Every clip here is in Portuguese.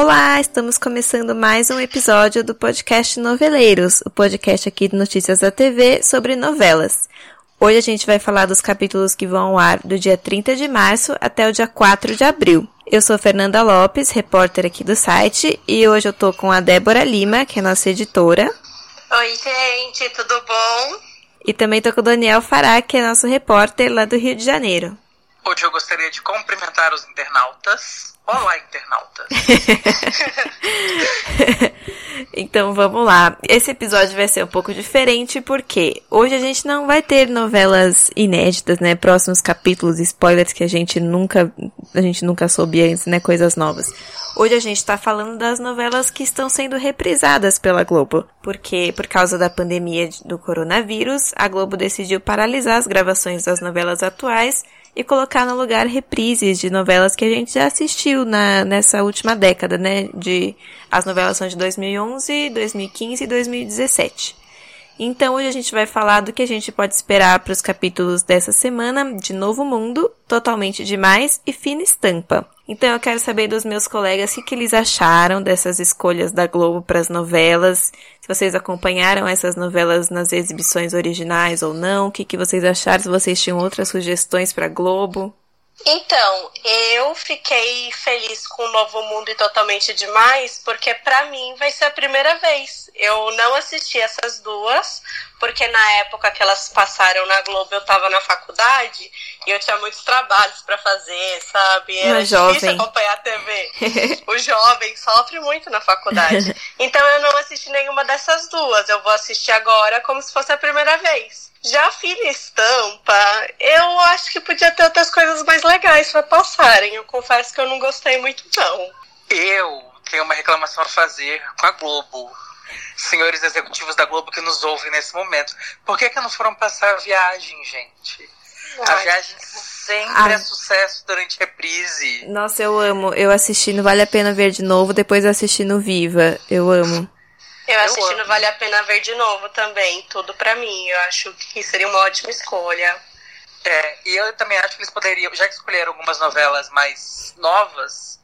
Olá, estamos começando mais um episódio do podcast Noveleiros, o podcast aqui de notícias da TV sobre novelas. Hoje a gente vai falar dos capítulos que vão ao ar do dia 30 de março até o dia 4 de abril. Eu sou Fernanda Lopes, repórter aqui do site, e hoje eu tô com a Débora Lima, que é nossa editora. Oi, gente, tudo bom? E também tô com o Daniel Fará, que é nosso repórter lá do Rio de Janeiro. Hoje eu gostaria de cumprimentar os internautas. Olá, internautas. então vamos lá. Esse episódio vai ser um pouco diferente porque hoje a gente não vai ter novelas inéditas, né? Próximos capítulos, spoilers que a gente nunca a gente nunca soube antes, né? Coisas novas. Hoje a gente tá falando das novelas que estão sendo reprisadas pela Globo, porque por causa da pandemia do coronavírus, a Globo decidiu paralisar as gravações das novelas atuais e colocar no lugar reprises de novelas que a gente já assistiu na, nessa última década, né? De, as novelas são de 2011, 2015 e 2017. Então hoje a gente vai falar do que a gente pode esperar para os capítulos dessa semana de Novo Mundo, Totalmente Demais e Fina Estampa. Então eu quero saber dos meus colegas o que, que eles acharam dessas escolhas da Globo para as novelas, se vocês acompanharam essas novelas nas exibições originais ou não, o que, que vocês acharam, se vocês tinham outras sugestões para Globo. Então, eu fiquei feliz com o Novo Mundo e Totalmente Demais, porque para mim vai ser a primeira vez. Eu não assisti essas duas, porque na época que elas passaram na Globo eu tava na faculdade e eu tinha muitos trabalhos para fazer, sabe? Era difícil acompanhar a TV. o jovem sofre muito na faculdade. Então eu não assisti nenhuma dessas duas. Eu vou assistir agora como se fosse a primeira vez. Já a Fina Estampa, eu acho que podia ter outras coisas mais legais para passarem. Eu confesso que eu não gostei muito, não. Eu tenho uma reclamação a fazer com a Globo. Senhores executivos da Globo que nos ouvem nesse momento. Por que, que não foram passar a viagem, gente? A viagem sempre Ah. é sucesso durante reprise. Nossa, eu amo. Eu assisti no Vale a Pena Ver de novo, depois eu assisti no Viva. Eu amo. Eu assisti amo. no Vale a Pena Ver de novo também. Tudo pra mim. Eu acho que seria uma ótima escolha. É, e eu também acho que eles poderiam, já que escolheram algumas novelas mais novas,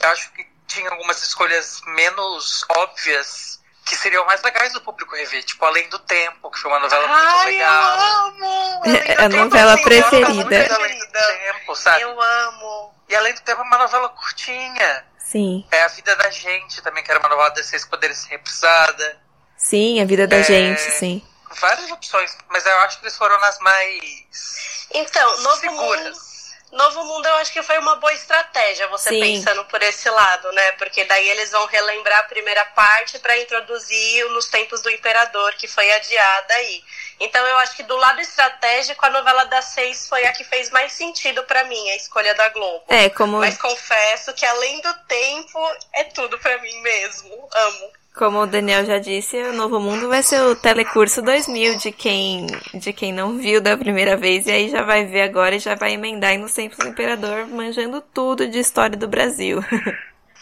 eu acho que tinha algumas escolhas menos óbvias que seriam mais legais do público rever. Tipo, Além do Tempo, que foi uma novela muito Ai, legal. eu amo! É Eu a novela uma preferida. Muito Além do Tempo, sabe? Eu amo. E Além do Tempo é uma novela curtinha. Sim. É A Vida da Gente também, que era uma novela poderia ser reprisada. Sim, a vida da É. gente, sim. Várias opções, mas eu acho que eles foram nas mais Então, Novo seguras. Mundo. Novo Mundo eu acho que foi uma boa estratégia, você Sim. pensando por esse lado, né? Porque daí eles vão relembrar a primeira parte para introduzir o nos tempos do imperador, que foi adiada aí. Então eu acho que do lado estratégico, a novela das seis foi a que fez mais sentido para mim, a escolha da Globo. É, como, Mas confesso que além do tempo, é tudo pra mim mesmo. Amo. Como o Daniel já disse, o Novo Mundo vai ser o Telecurso 2000 de quem, de quem não viu da primeira vez e aí já vai ver agora e já vai emendar aí nos tempos do Imperador, manjando tudo de história do Brasil.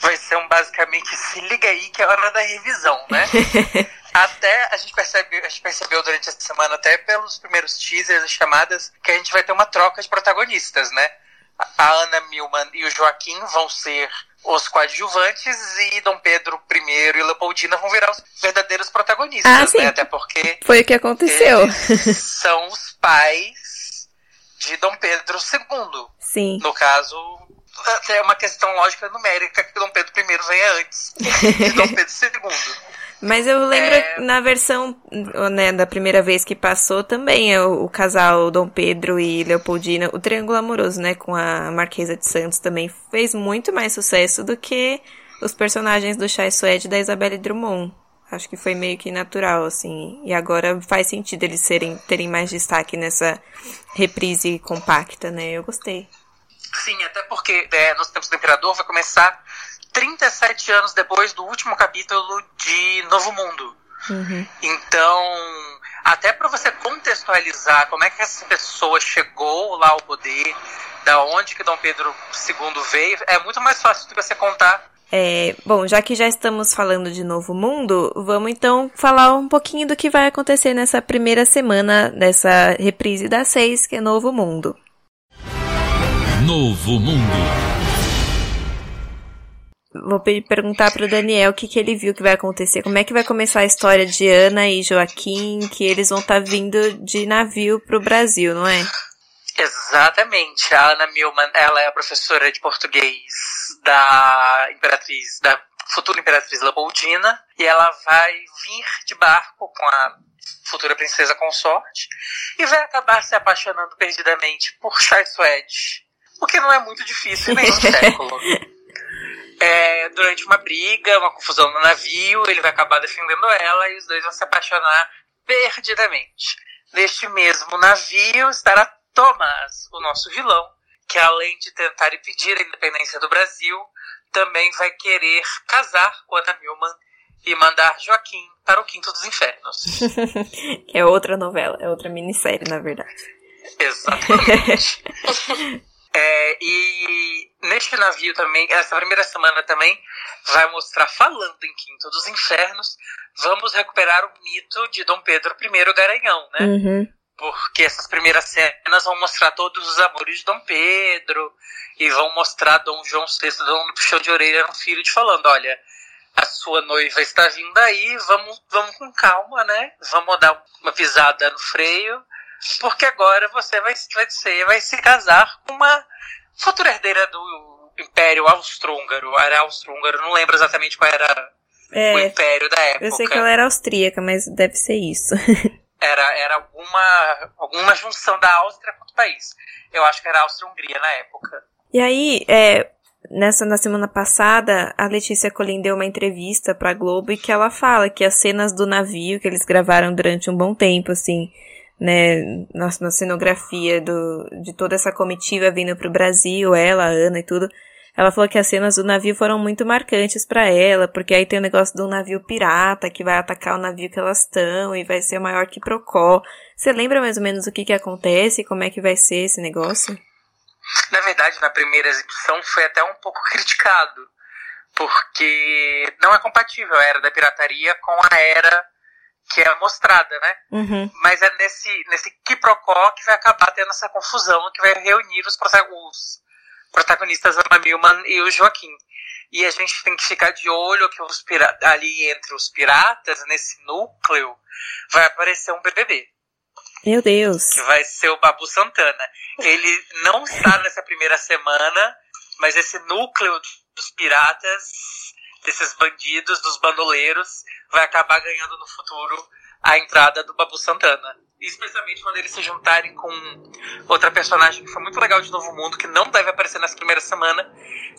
Vai ser um basicamente se liga aí que é hora da revisão, né? até a gente percebe, a gente percebeu durante essa semana, até pelos primeiros teasers e chamadas, que a gente vai ter uma troca de protagonistas, né? A- Ana Milman e o Joaquim vão ser os coadjuvantes e Dom Pedro I e Leopoldina vão virar os verdadeiros protagonistas, Ah, sim. né? Até porque Foi o que aconteceu. são os pais de Dom Pedro II. Sim. No caso, até é uma questão lógica numérica que Dom Pedro I venha antes de Dom Pedro II. Mas eu lembro É. na versão né, da primeira vez que passou também é o, o casal Dom Pedro e Leopoldina, o Triângulo Amoroso, né, com a Marquesa de Santos também fez muito mais sucesso do que os personagens do Chai Suede e da Isabelle Drummond. Acho que foi meio que natural, assim. E agora faz sentido eles serem, terem mais destaque nessa reprise compacta, né? Eu gostei. Sim, até porque é, Nos Tempos do Imperador vai começar 37 anos depois do último capítulo de Novo Mundo. Uhum. Então, até para você contextualizar como é que essa pessoa chegou lá ao poder, da onde que Dom Pedro II veio, é muito mais fácil do que você contar. É, bom, já que já estamos falando de Novo Mundo, vamos então falar um pouquinho do que vai acontecer nessa primeira semana dessa reprise das seis, que é Novo Mundo. Novo Mundo. Vou perguntar para o Daniel o que, que ele viu que vai acontecer. Como é que vai começar a história de Ana e Joaquim, que eles vão estar tá vindo de navio para o Brasil, não é? Exatamente. A Ana Milman, ela é a professora de português da Imperatriz, da futura Imperatriz Leopoldina, e ela vai vir de barco com a futura princesa consorte e vai acabar se apaixonando perdidamente por Charles Wedge, o que não é muito difícil em nenhum século. É, durante uma briga, uma confusão no navio, ele vai acabar defendendo ela e os dois vão se apaixonar perdidamente. Neste mesmo navio estará Thomas, o nosso vilão, que além de tentar impedir a independência do Brasil, também vai querer casar com Ana Milman e mandar Joaquim para o Quinto dos Infernos. é outra novela, é outra minissérie, na verdade. Exatamente. É, e neste navio também, essa primeira semana também, vai mostrar, falando em Quinto dos Infernos, vamos recuperar o mito de Dom Pedro I Garanhão, né? Uhum. Porque essas primeiras cenas vão mostrar todos os amores de Dom Pedro e vão mostrar Dom João VI dando um puxão de orelha no filho de falando, olha, a sua noiva está vindo aí, vamos, vamos com calma, né? Vamos dar uma pisada no freio porque agora você vai, vai, ser, vai se casar com uma futura herdeira do Império Austro-Húngaro. Era Austro-Húngaro, não lembro exatamente qual era é, o império da época. Eu sei que ela era austríaca, mas deve ser isso. era era alguma, alguma junção da Áustria com o país. Eu acho que era Áustria-Hungria na época. E aí, é, nessa na semana passada, a Letícia Colin deu uma entrevista pra Globo e que ela fala que as cenas do navio que eles gravaram durante um bom tempo, assim, né, na, na cenografia do, de toda essa comitiva vindo pro Brasil, ela, a Ana e tudo. Ela falou que as cenas do navio foram muito marcantes para ela, porque aí tem o negócio do navio pirata que vai atacar o navio que elas estão e vai ser maior que Procó. Você lembra mais ou menos o que que acontece como é que vai ser esse negócio? Na verdade, na primeira exibição foi até um pouco criticado, porque não é compatível a era da pirataria com a era que é mostrada, né? Uhum. Mas é nesse, nesse quiprocó que vai acabar tendo essa confusão, que vai reunir os, os protagonistas, a Milman e o Joaquim. E a gente tem que ficar de olho que os ali entre os piratas, nesse núcleo, vai aparecer um BBB. Meu Deus. Que vai ser o Babu Santana. Ele não está nessa primeira semana, mas esse núcleo dos piratas desses bandidos, dos bandoleiros, vai acabar ganhando no futuro a entrada do Babu Santana. Especialmente quando eles se juntarem com outra personagem que foi muito legal de Novo Mundo, que não deve aparecer nessa primeira semana,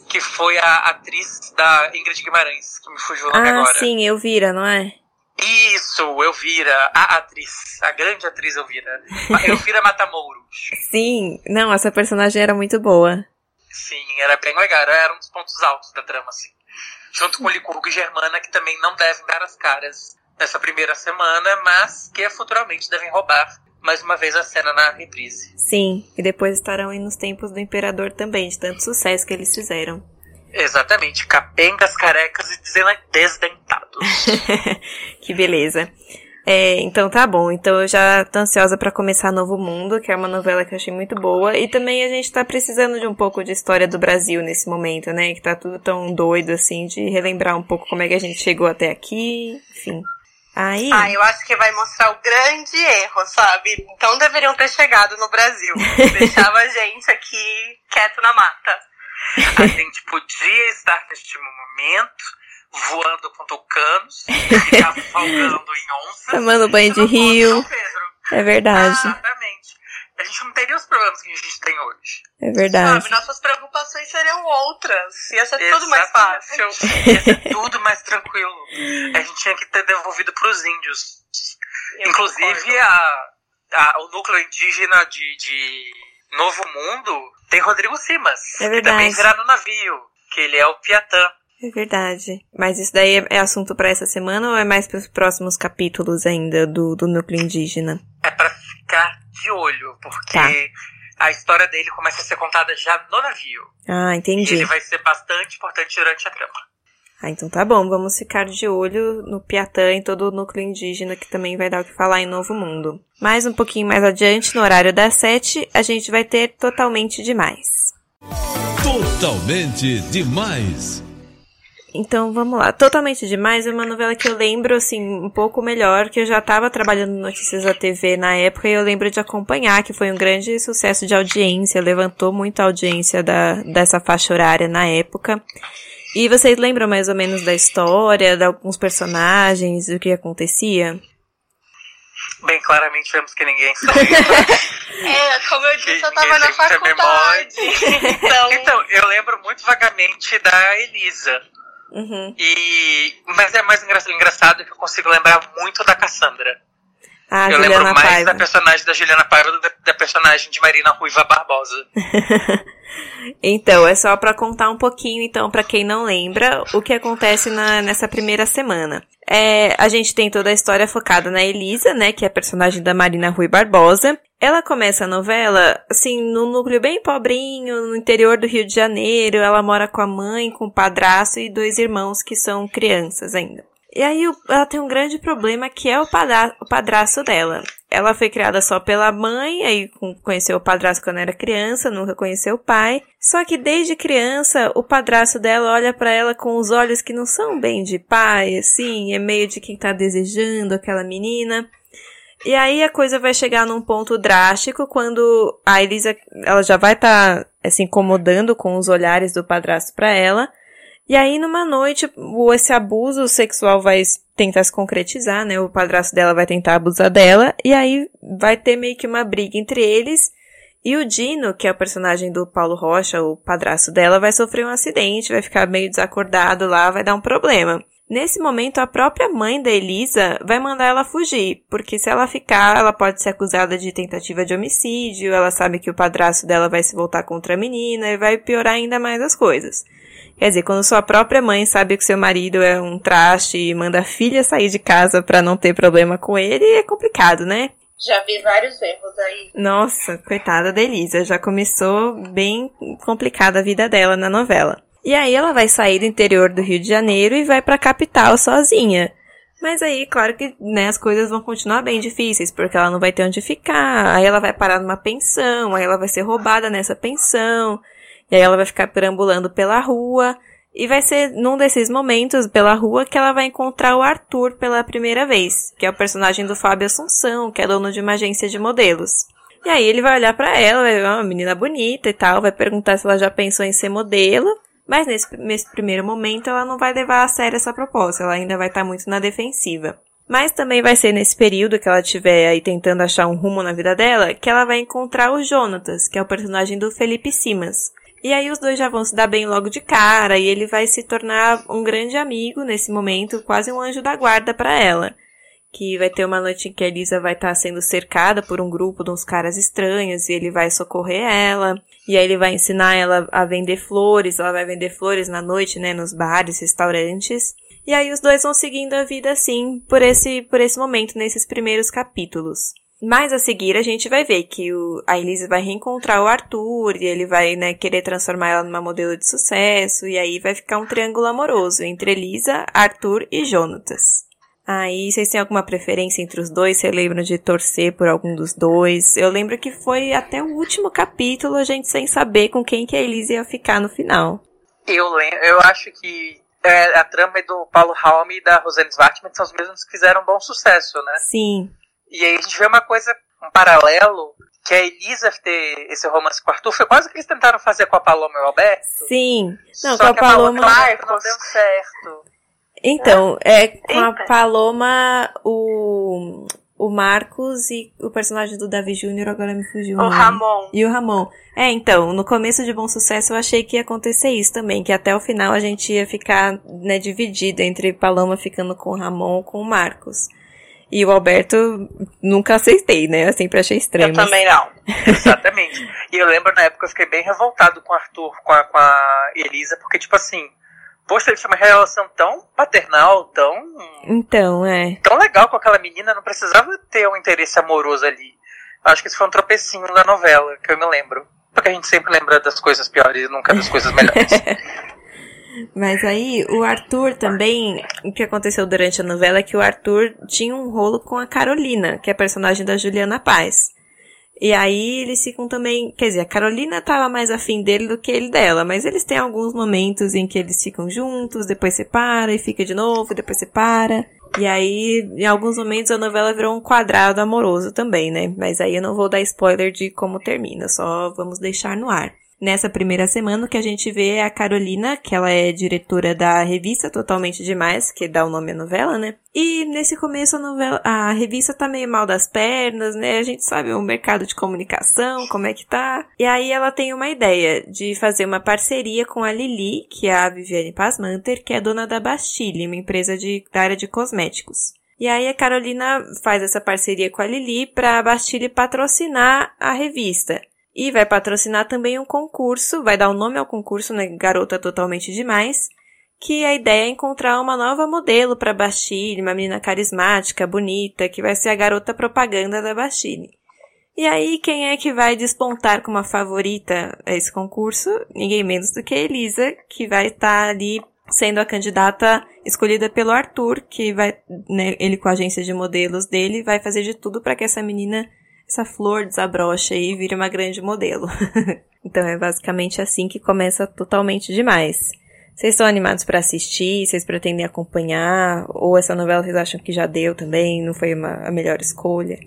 que foi a atriz da Ingrid Guimarães, que me fugiu o nome ah, agora. sim, Elvira, não é? Isso, Elvira, a atriz, a grande atriz Elvira. Elvira Matamouro. Sim, não, essa personagem era muito boa. Sim, era bem legal, era um dos pontos altos da trama, assim junto com Licurgo e Germana, que também não devem dar as caras nessa primeira semana, mas que futuramente devem roubar mais uma vez a cena na reprise. Sim, e depois estarão aí nos tempos do Imperador também, de tanto sucesso que eles fizeram. Exatamente, capengas, carecas e desdentados. que beleza. É, então tá bom. Então eu já tô ansiosa para começar Novo Mundo, que é uma novela que eu achei muito boa. E também a gente tá precisando de um pouco de história do Brasil nesse momento, né? Que tá tudo tão doido assim, de relembrar um pouco como é que a gente chegou até aqui, enfim. Aí... Ah, eu acho que vai mostrar o grande erro, sabe? Então deveriam ter chegado no Brasil. Deixava a gente aqui quieto na mata. A gente podia estar neste momento voando com tucanos, cavalgando em onça. Tomando banho de rio. É verdade. Exatamente. a gente não teria os problemas que a gente tem hoje. É verdade. Sabe, nossas preocupações seriam outras. Ia ser tudo mais fácil. Ia ser tudo mais tranquilo. A gente tinha que ter devolvido pros índios. Eu Inclusive, a, a- o núcleo indígena de, de Novo Mundo tem Rodrigo Simas. É Que também verdade. virá no navio. Que ele é o Piatã. É verdade. Mas isso daí é- assunto pra essa semana ou é mais pros próximos capítulos ainda do, do núcleo indígena? É pra ficar de olho, porque Tá. a história dele começa a ser contada já no navio. Ah, E entendi. ele vai ser bastante importante durante a trama. Ah, então tá bom. Vamos ficar de olho no Piatã e todo o núcleo indígena que também vai dar o que falar em Novo Mundo. Mais um pouquinho mais adiante, no horário das sete, a gente vai ter Totalmente Demais. Totalmente demais. Então vamos lá. Totalmente Demais é uma novela que eu lembro, assim, um pouco melhor, que eu já estava trabalhando no Notícias da TV na época e eu lembro de acompanhar, que foi um grande sucesso de audiência, levantou muito a audiência da, dessa faixa horária na época. E vocês lembram mais ou menos da história, de alguns personagens, do que acontecia? Bem, claramente vemos que ninguém sabe. É, como eu disse, eu Que- tava que na faculdade. Então, então, eu lembro muito vagamente da Elisa. Uhum. E, mas é mais engraçado, que eu consigo lembrar muito da Cassandra. Ah, eu Juliana lembro mais Paiva. da personagem da Juliana Paiva do que da personagem de Marina Ruiva Barbosa. Então, é só pra contar um pouquinho, então, pra quem não lembra, o que acontece na- nessa primeira semana. É, a gente tem toda a história focada na Elisa, né, que é a personagem da Marina Rui Barbosa. Ela começa a novela, assim, num núcleo bem pobrinho, no interior do Rio de Janeiro. Ela mora com a mãe, com o padrasto e dois irmãos que são crianças ainda. E aí ela tem um grande problema que é o, padra o padrasto dela. Ela foi criada só pela mãe, aí conheceu o padrasto quando era criança, nunca conheceu o pai. Só que desde criança, o padrasto dela olha pra ela com os olhos que não são bem de pai, assim, é meio de quem tá desejando aquela menina. E aí a coisa vai chegar num ponto drástico quando a Elisa, ela já vai estar tá, se incomodando com os olhares do padrasto pra ela. E aí, numa noite, esse abuso sexual vai tentar se concretizar, né? O padrasto dela vai tentar abusar dela. E aí vai ter meio que uma briga entre eles. E o Dino, que é o personagem do Paulo Rocha, o padrasto dela, vai sofrer um acidente, vai ficar meio desacordado lá, vai dar um problema. Nesse momento, a própria mãe da Elisa vai mandar ela fugir, porque se ela ficar, ela pode ser acusada de tentativa de homicídio, ela sabe que o padrasto dela vai se voltar contra a menina e vai piorar ainda mais as coisas. Quer dizer, quando sua própria mãe sabe que seu marido é um traste e manda a filha sair de casa pra não ter problema com ele, é complicado, né? já vi vários erros aí. Nossa, coitada da Elisa, já começou bem complicada a vida dela na novela. E aí ela vai sair do interior do Rio de Janeiro e vai pra capital sozinha. Mas aí, claro que né, as coisas vão continuar bem difíceis, porque ela não vai ter onde ficar, aí ela vai parar numa pensão, aí ela vai ser roubada nessa pensão, e aí ela vai ficar perambulando pela rua. E vai ser num desses momentos pela rua que ela vai encontrar o Arthur pela primeira vez, que é o personagem do Fábio Assunção, que é dono de uma agência de modelos. E aí ele vai olhar pra ela, vai ver uma menina bonita e tal, vai perguntar se ela já pensou em ser modelo, mas nesse, nesse primeiro momento ela não vai levar a sério essa proposta, ela ainda vai estar muito na defensiva. Mas também vai ser nesse período que ela estiver aí tentando achar um rumo na vida dela, que ela vai encontrar o Jonatas, que é o personagem do Felipe Simas. E aí os dois já vão se dar bem logo de cara e ele vai se tornar um grande amigo nesse momento, quase um anjo da guarda para ela. Que vai ter uma noite em que a Elisa vai estar sendo cercada por um grupo de uns caras estranhos e ele vai socorrer ela. E aí ele vai ensinar ela a vender flores, ela vai vender flores na noite, né, nos bares, restaurantes. E aí os dois vão seguindo a vida assim, por esse, por esse momento, nesses primeiros capítulos. Mais a seguir, a gente vai ver que o, a Elise vai reencontrar o Arthur e ele vai, né, querer transformar ela numa modelo de sucesso e aí vai ficar um triângulo amoroso entre Elisa, Arthur e Jonatas. Aí, vocês têm alguma preferência entre os dois? Você lembra de torcer por algum dos dois? Eu lembro que foi até o último capítulo a gente sem saber com quem que a Elise ia ficar no final. Eu lembro, eu acho que é, a trama é do Paulo Raum e da Rosane Svartman são os mesmos que fizeram bom sucesso, né? Sim. E aí a gente vê uma coisa, um paralelo, que a Elisa ter esse romance com o Arthur foi quase o que eles tentaram fazer com a Paloma e o Alberto. Sim. Não, Só com a que a Paloma Paloma. não deu certo. Então, é com a. Paloma, o. o Marcos e o personagem do Davi Júnior, agora me fugiu. O nome. Ramon. E o Ramon. É, então, no começo de Bom Sucesso eu achei que ia acontecer isso também, que até o final a gente ia ficar, né, dividido entre Paloma ficando com o Ramon ou com o Marcos. E o Alberto nunca aceitei, né? Eu sempre achei estranho. Eu mas- também não. Exatamente. E eu lembro na época eu fiquei bem revoltado com o Arthur, com a, com a Elisa, porque, tipo assim, poxa, ele tinha uma relação tão paternal, tão, Então, é. tão legal com aquela menina, não precisava ter um interesse amoroso ali. Acho que isso foi um tropecinho da novela, que eu me lembro. Porque a gente sempre lembra das coisas piores e nunca das coisas melhores. Mas aí, o Arthur também, o que aconteceu durante a novela é que o Arthur tinha um rolo com a Carolina, que é a personagem da Juliana Paz. E aí eles ficam também, quer dizer, a Carolina tava mais afim dele do que ele dela, mas eles têm alguns momentos em que eles ficam juntos, depois separa e fica de novo, depois separa. E aí, em alguns momentos a novela virou um quadrado amoroso também, né? Mas aí eu não vou dar spoiler de como termina, só vamos deixar no ar. Nessa primeira semana, o que a gente vê é a Carolina, que ela é diretora da revista Totalmente Demais, que dá o nome à novela, né? E nesse começo a novela, a revista tá meio mal das pernas, né? A gente sabe o mercado de comunicação, como é que tá. E aí ela tem uma ideia de fazer uma parceria com a Lili, que é a Viviane Pasmanter, que é dona da Bastille, uma empresa de, da área de cosméticos. E aí a Carolina faz essa parceria com a Lili para a Bastille patrocinar a revista. E vai patrocinar também um concurso, vai dar o nome ao concurso, né, Garota Totalmente Demais, que a ideia é encontrar uma nova modelo para Bastille, uma menina carismática, bonita, que vai ser a garota propaganda da Bastille. E aí, quem é que vai despontar como a favorita a esse concurso? Ninguém menos do que a Elisa, que vai estar ali sendo a candidata escolhida pelo Arthur, que vai, né, ele com a agência de modelos dele, vai fazer de tudo para que essa menina, essa flor desabroche e vire uma grande modelo. então é basicamente assim que começa totalmente demais. Vocês estão animados para assistir? Vocês pretendem acompanhar? Ou essa novela vocês acham que já deu também? Não foi uma, a melhor escolha?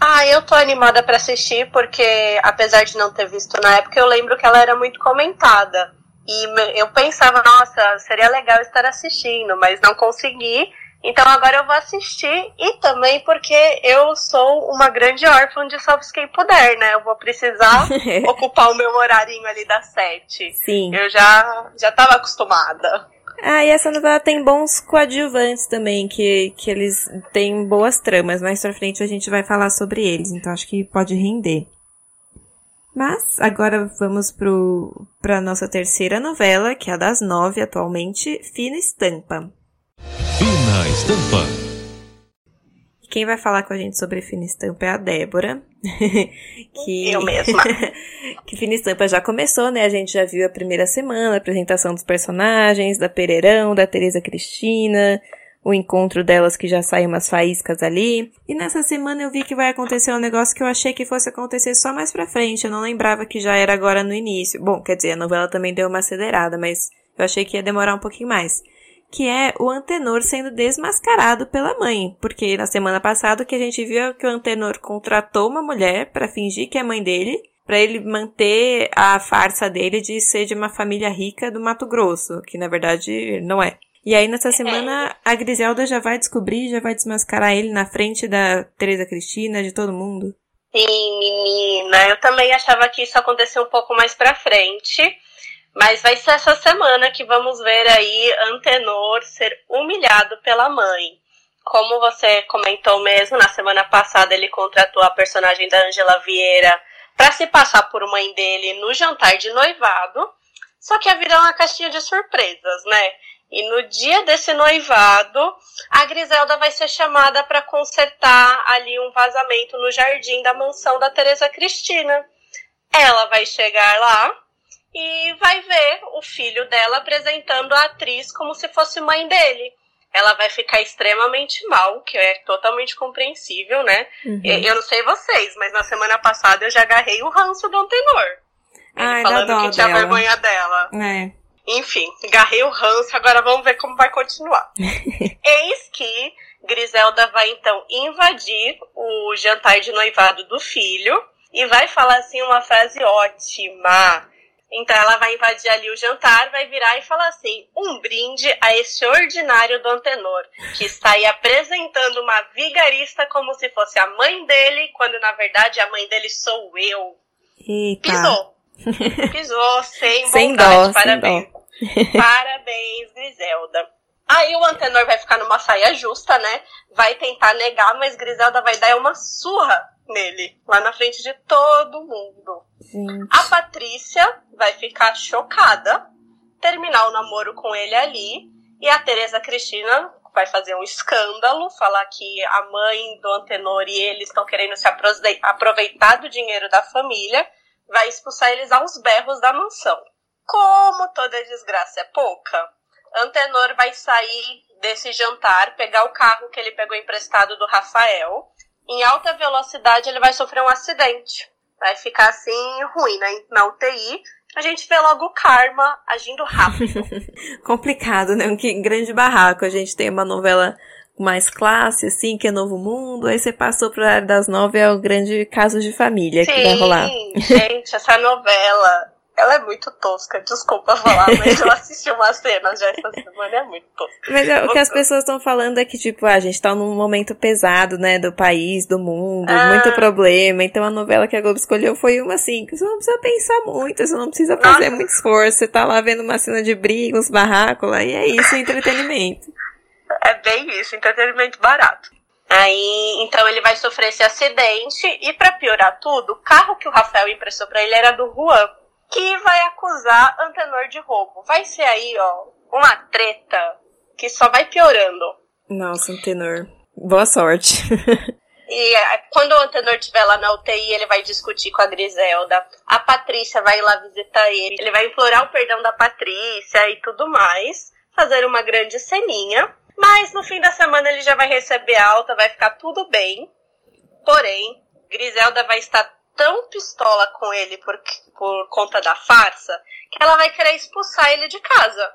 Ah, eu tô animada pra assistir porque, apesar de não ter visto na época, eu lembro que ela era muito comentada. E eu pensava, nossa, seria legal estar assistindo, mas não consegui. Então agora eu vou assistir e também porque eu sou uma grande órfã de Salve Quem Puder, né? Eu vou precisar ocupar o meu horarinho ali das sete. Sim. Eu já, já tava acostumada. Ah, e essa novela tem bons coadjuvantes também, que, que eles têm boas tramas. Mais pra frente a gente vai falar sobre eles, então acho que pode render. Mas agora vamos pro, pra nossa terceira novela, que é a das nove atualmente, Fina Estampa. Fina Estampa. E Quem vai falar com a gente sobre Fina Estampa é a Débora. que... Eu mesma. que Fina Estampa já começou, né? A gente já viu a primeira semana, a apresentação dos personagens, da Pereirão, da Tereza Cristina, o encontro delas que já saem umas faíscas ali. E nessa semana eu vi que vai acontecer um negócio que eu achei que fosse acontecer só mais pra frente. Eu não lembrava que já era agora no início. Bom, quer dizer, a novela também deu uma acelerada, mas eu achei que ia demorar um pouquinho mais. Que é o Antenor sendo desmascarado pela mãe. Porque na semana passada o que a gente viu é que o Antenor contratou uma mulher pra fingir que é mãe dele para ele manter a farsa dele de ser de uma família rica do Mato Grosso, que na verdade não é. E aí nessa semana a Griselda já vai descobrir, já vai desmascarar ele na frente da Teresa Cristina, de todo mundo. Sim, menina, eu também achava que isso aconteceu um pouco mais pra frente, mas vai ser essa semana que vamos ver aí Antenor ser humilhado pela mãe. Como você comentou mesmo, na semana passada ele contratou a personagem da Angela Vieira para se passar por mãe dele no jantar de noivado, só que ia virar uma caixinha de surpresas, né? E no dia desse noivado, a Griselda vai ser chamada para consertar ali um vazamento no jardim da mansão da Teresa Cristina. Ela vai chegar lá e vai ver o filho dela apresentando a atriz como se fosse mãe dele. Ela vai ficar extremamente mal, que é totalmente compreensível, né? E- Eu não sei vocês, mas na semana passada eu já agarrei o ranço do Antenor. Ele Ai, falando que tinha dela. vergonha dela. É. Enfim, agarrei o ranço, agora vamos ver como vai continuar. Eis que Griselda vai então invadir o jantar de noivado do filho e vai falar assim uma frase ótima. Então ela vai invadir ali o jantar, vai virar e falar assim: um brinde a esse ordinário do Antenor, que está aí apresentando uma vigarista como se fosse a mãe dele, quando na verdade a mãe dele sou eu. Eita. Pisou. Pisou sem, Sem bondade. dó, sem Parabéns. Parabéns, Griselda. Aí o Antenor vai ficar numa saia justa, né? Vai tentar negar, mas Griselda vai dar uma surra nele, lá na frente de todo mundo. A Patrícia vai ficar chocada, terminar o namoro com ele ali, e a Tereza Cristina vai fazer um escândalo, falar que a mãe do Antenor e ele estão querendo se aproveitar do dinheiro da família, vai expulsar eles aos berros da mansão. Como toda desgraça é pouca, Antenor vai sair desse jantar, pegar o carro que ele pegou emprestado do Rafael. Em alta velocidade, ele vai sofrer um acidente. Vai ficar assim, ruim né? na UTI. A gente vê logo o karma agindo rápido. Complicado, né? Um que- grande barraco. A gente tem uma novela mais classe, assim, que é Novo Mundo. Aí você passou pro área das nove, é o grande caso de família que vai rolar. gente, essa novela, ela é muito tosca. Desculpa falar, mas eu assisti umas cenas já essa semana, é muito tosca. Mas é, o que as pessoas estão falando é que, tipo, a gente tá num momento pesado, né, do país, do mundo, Ah. muito problema. Então a novela que a Globo escolheu foi uma assim, que você não precisa pensar muito, você não precisa fazer Nossa. muito esforço. Você tá lá vendo uma cena de briga, uns barracos lá, e é isso, entretenimento. É bem isso, entretenimento barato. Aí, então ele vai sofrer esse acidente e pra piorar tudo, o carro que o Rafael emprestou pra ele era do Juan, que vai acusar Antenor de roubo. Vai ser aí, ó, uma treta que só vai piorando. Nossa, um tenor. Boa sorte. E é, quando o Antenor estiver lá na UTI, ele vai discutir com a Griselda. A Patrícia vai lá visitar ele. Ele vai implorar o perdão da Patrícia e tudo mais. Fazer uma grande ceninha. Mas no fim da semana ele já vai receber alta, vai ficar tudo bem. Porém, Griselda vai estar tão pistola com ele por, por conta da farsa que ela vai querer expulsar ele de casa.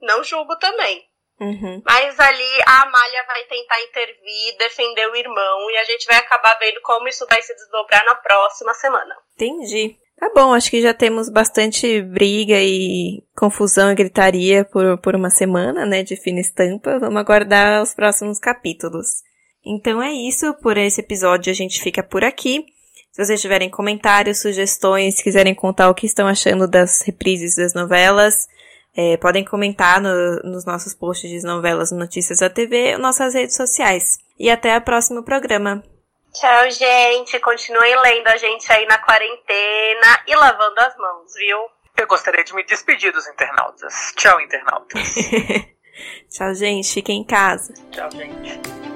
Não julgo também. Uhum. Mas ali a Amália vai tentar intervir, defender o irmão, e a gente vai acabar vendo como isso vai se desdobrar na próxima semana. Entendi. Tá bom, acho que já temos bastante briga e confusão e gritaria por, por uma semana, né, de fina estampa. Vamos aguardar os próximos capítulos. Então é isso, por esse episódio a gente fica por aqui. Se vocês tiverem comentários, sugestões, quiserem contar o que estão achando das reprises das novelas, é, podem comentar no- nos nossos posts de novelas Notícias da TV ou nossas redes sociais. E até o próximo programa. Tchau, gente. Continuem lendo a gente aí na quarentena e lavando as mãos, viu? Eu gostaria de me despedir dos internautas. Tchau, internautas. Tchau, gente. Fiquem em casa. Tchau, gente.